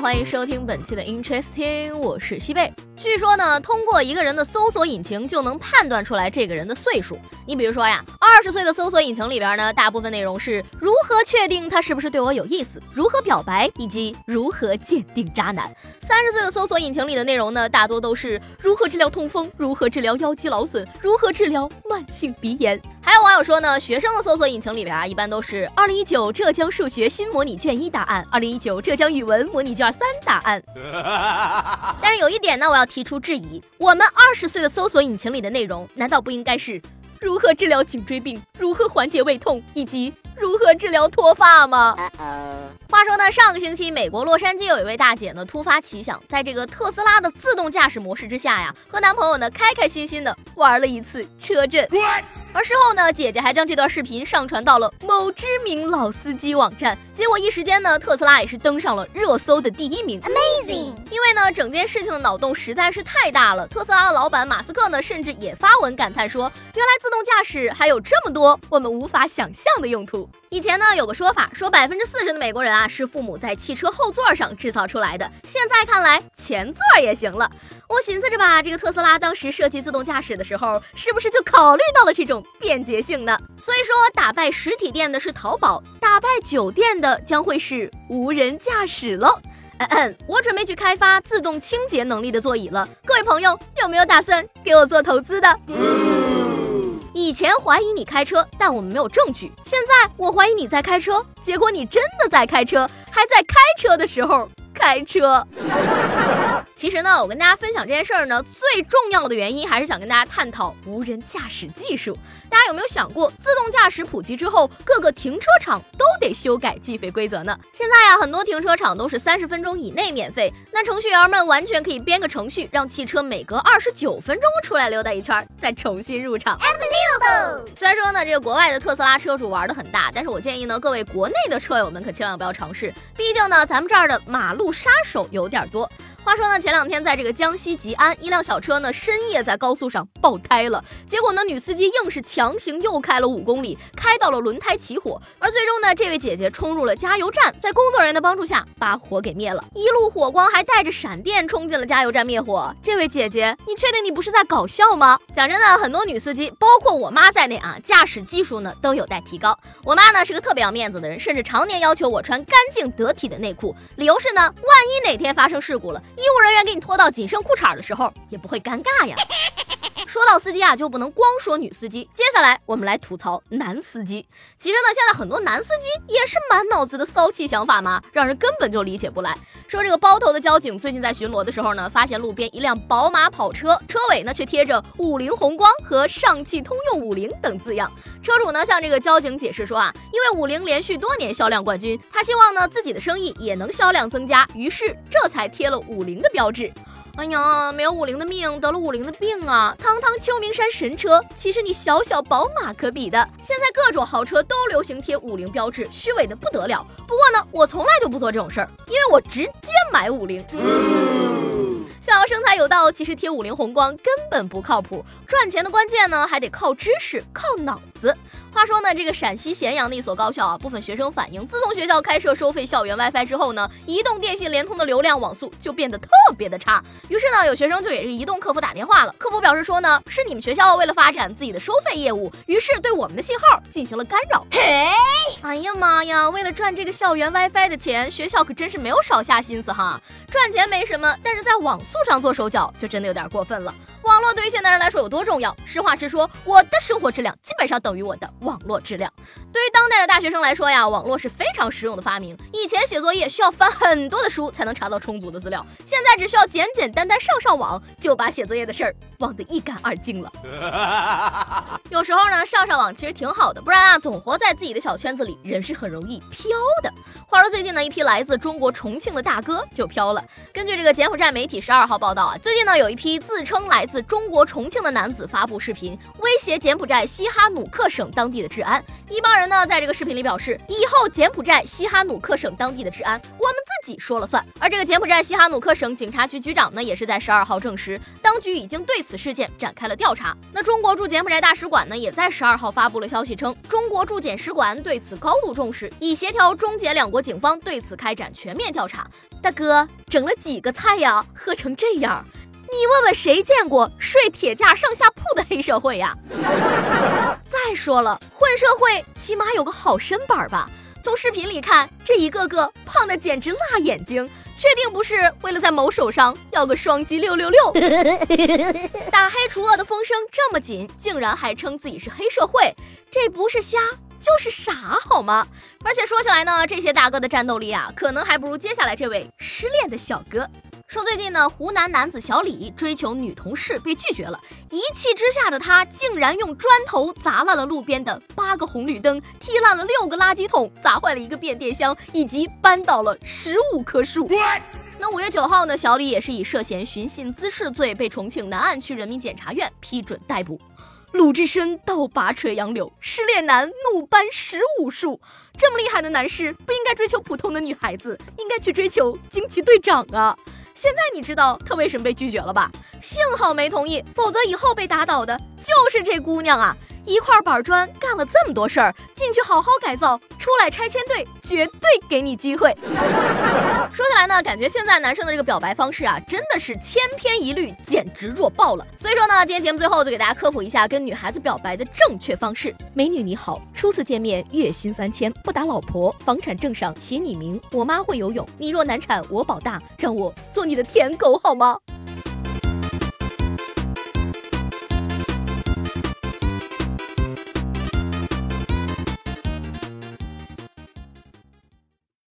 欢迎收听本期的 Interesting，我是西贝。据说呢，通过一个人的搜索引擎就能判断出来这个人的岁数。你比如说呀，二十岁的搜索引擎里边呢，大部分内容是如何确定他是不是对我有意思，如何表白，以及如何鉴定渣男。三十岁的搜索引擎里的内容呢，大多都是如何治疗痛风，如何治疗腰肌劳损，如何治疗慢性鼻炎。还有网友说呢，学生的搜索引擎里边啊，一般都是二零一九浙江数学新模拟卷一答案，二零一九浙江语文模拟卷三答案。但是有一点呢，我要。提出质疑，我们二十岁的搜索引擎里的内容，难道不应该是如何治疗颈椎病、如何缓解胃痛以及如何治疗脱发吗？话说呢，上个星期美国洛杉矶有一位大姐呢，突发奇想，在这个特斯拉的自动驾驶模式之下呀，和男朋友呢开开心心的玩了一次车震。而事后呢，姐姐还将这段视频上传到了某知名老司机网站，结果一时间呢，特斯拉也是登上了热搜的第一名。Amazing！因为整件事情的脑洞实在是太大了。特斯拉的老板马斯克呢，甚至也发文感叹说，原来自动驾驶还有这么多我们无法想象的用途。以前呢，有个说法说百分之四十的美国人啊是父母在汽车后座上制造出来的，现在看来前座也行了。我寻思着吧，这个特斯拉当时设计自动驾驶的时候，是不是就考虑到了这种？便捷性呢？所以说，打败实体店的是淘宝，打败酒店的将会是无人驾驶喽。嗯嗯，我准备去开发自动清洁能力的座椅了。各位朋友，有没有打算给我做投资的？以前怀疑你开车，但我们没有证据。现在我怀疑你在开车，结果你真的在开车，还在开车的时候开车。其实呢，我跟大家分享这件事儿呢，最重要的原因还是想跟大家探讨无人驾驶技术。大家有没有想过，自动驾驶普及之后，各个停车场都得修改计费规则呢？现在呀，很多停车场都是三十分钟以内免费，那程序员们完全可以编个程序，让汽车每隔二十九分钟出来溜达一圈，再重新入场。虽然说呢，这个国外的特斯拉车主玩的很大，但是我建议呢，各位国内的车友们可千万不要尝试，毕竟呢，咱们这儿的马路路杀手有点多。话说呢，前两天在这个江西吉安，一辆小车呢深夜在高速上爆胎了，结果呢女司机硬是强行又开了五公里，开到了轮胎起火，而最终呢这位姐姐冲入了加油站，在工作人员的帮助下把火给灭了，一路火光还带着闪电冲进了加油站灭火。这位姐姐，你确定你不是在搞笑吗？讲真的，很多女司机，包括我妈在内啊，驾驶技术呢都有待提高。我妈呢是个特别要面子的人，甚至常年要求我穿干净得体的内裤，理由是呢，万一哪天发生事故了。医务人员给你脱到仅剩裤衩的时候，也不会尴尬呀。说到司机啊，就不能光说女司机。接下来我们来吐槽男司机。其实呢，现在很多男司机也是满脑子的骚气想法嘛，让人根本就理解不来。说这个包头的交警最近在巡逻的时候呢，发现路边一辆宝马跑车，车尾呢却贴着五菱宏光和上汽通用五菱等字样。车主呢向这个交警解释说啊，因为五菱连续多年销量冠军，他希望呢自己的生意也能销量增加，于是这才贴了五菱的标志。哎呀，没有五菱的命，得了五菱的病啊！堂堂秋名山神车，岂是你小小宝马可比的？现在各种豪车都流行贴五菱标志，虚伪的不得了。不过呢，我从来就不做这种事儿，因为我直接买五菱。想要生财有道，其实贴五菱宏光根本不靠谱。赚钱的关键呢，还得靠知识，靠脑子。话说呢，这个陕西咸阳的一所高校啊，部分学生反映，自从学校开设收费校园 WiFi 之后呢，移动、电信、联通的流量网速就变得特别的差。于是呢，有学生就给这移动客服打电话了。客服表示说呢，是你们学校为了发展自己的收费业务，于是对我们的信号进行了干扰。嘿，哎呀妈呀，为了赚这个校园 WiFi 的钱，学校可真是没有少下心思哈。赚钱没什么，但是在网速上做手脚就真的有点过分了。网络对于现代人来说有多重要？实话实说，我的生活质量基本上等于我的网络质量。对于当代的大学生来说呀，网络是非常实用的发明。以前写作业需要翻很多的书才能查到充足的资料，现在只需要简简单单上上网，就把写作业的事儿忘得一干二净了。有时候呢，上上网其实挺好的，不然啊，总活在自己的小圈子里，人是很容易飘的。话说最近呢，一批来自中国重庆的大哥就飘了。根据这个柬埔寨媒体十二号报道啊，最近呢，有一批自称来自中国重庆的男子发布视频，威胁柬埔寨西哈努克省当地的治安。一帮人呢，在这个视频里表示，以后柬埔寨西哈努克省当地的治安，我们自己说了算。而这个柬埔寨西哈努克省警察局局长呢，也是在十二号证实，当局已经对此事件展开了调查。那中国驻柬埔寨大使馆呢，也在十二号发布了消息称，中国驻柬使馆对此高度重视，已协调中柬两国警方对此开展全面调查。大哥，整了几个菜呀？喝成这样？你问问谁见过睡铁架上下铺的黑社会呀？再说了，混社会起码有个好身板吧？从视频里看，这一个个胖的简直辣眼睛，确定不是为了在某手上要个双击六六六？打黑除恶的风声这么紧，竟然还称自己是黑社会，这不是瞎就是傻好吗？而且说起来呢，这些大哥的战斗力啊，可能还不如接下来这位失恋的小哥。说最近呢，湖南男子小李追求女同事被拒绝了，一气之下的他竟然用砖头砸烂了路边的八个红绿灯，踢烂了六个垃圾桶，砸坏了一个变电箱，以及扳倒了十五棵树。那五月九号呢，小李也是以涉嫌寻衅滋事罪被重庆南岸区人民检察院批准逮捕。鲁智深倒拔垂杨柳，失恋男怒搬十五树。这么厉害的男士不应该追求普通的女孩子，应该去追求惊奇队长啊！现在你知道他为什么被拒绝了吧？幸好没同意，否则以后被打倒的就是这姑娘啊！一块板砖干了这么多事儿，进去好好改造，出来拆迁队绝对给你机会。说起来呢，感觉现在男生的这个表白方式啊，真的是千篇一律，简直弱爆了。所以说呢，今天节目最后就给大家科普一下跟女孩子表白的正确方式。美女你好，初次见面月薪三千，不打老婆，房产证上写你名，我妈会游泳，你若难产我保大，让我做你的舔狗好吗？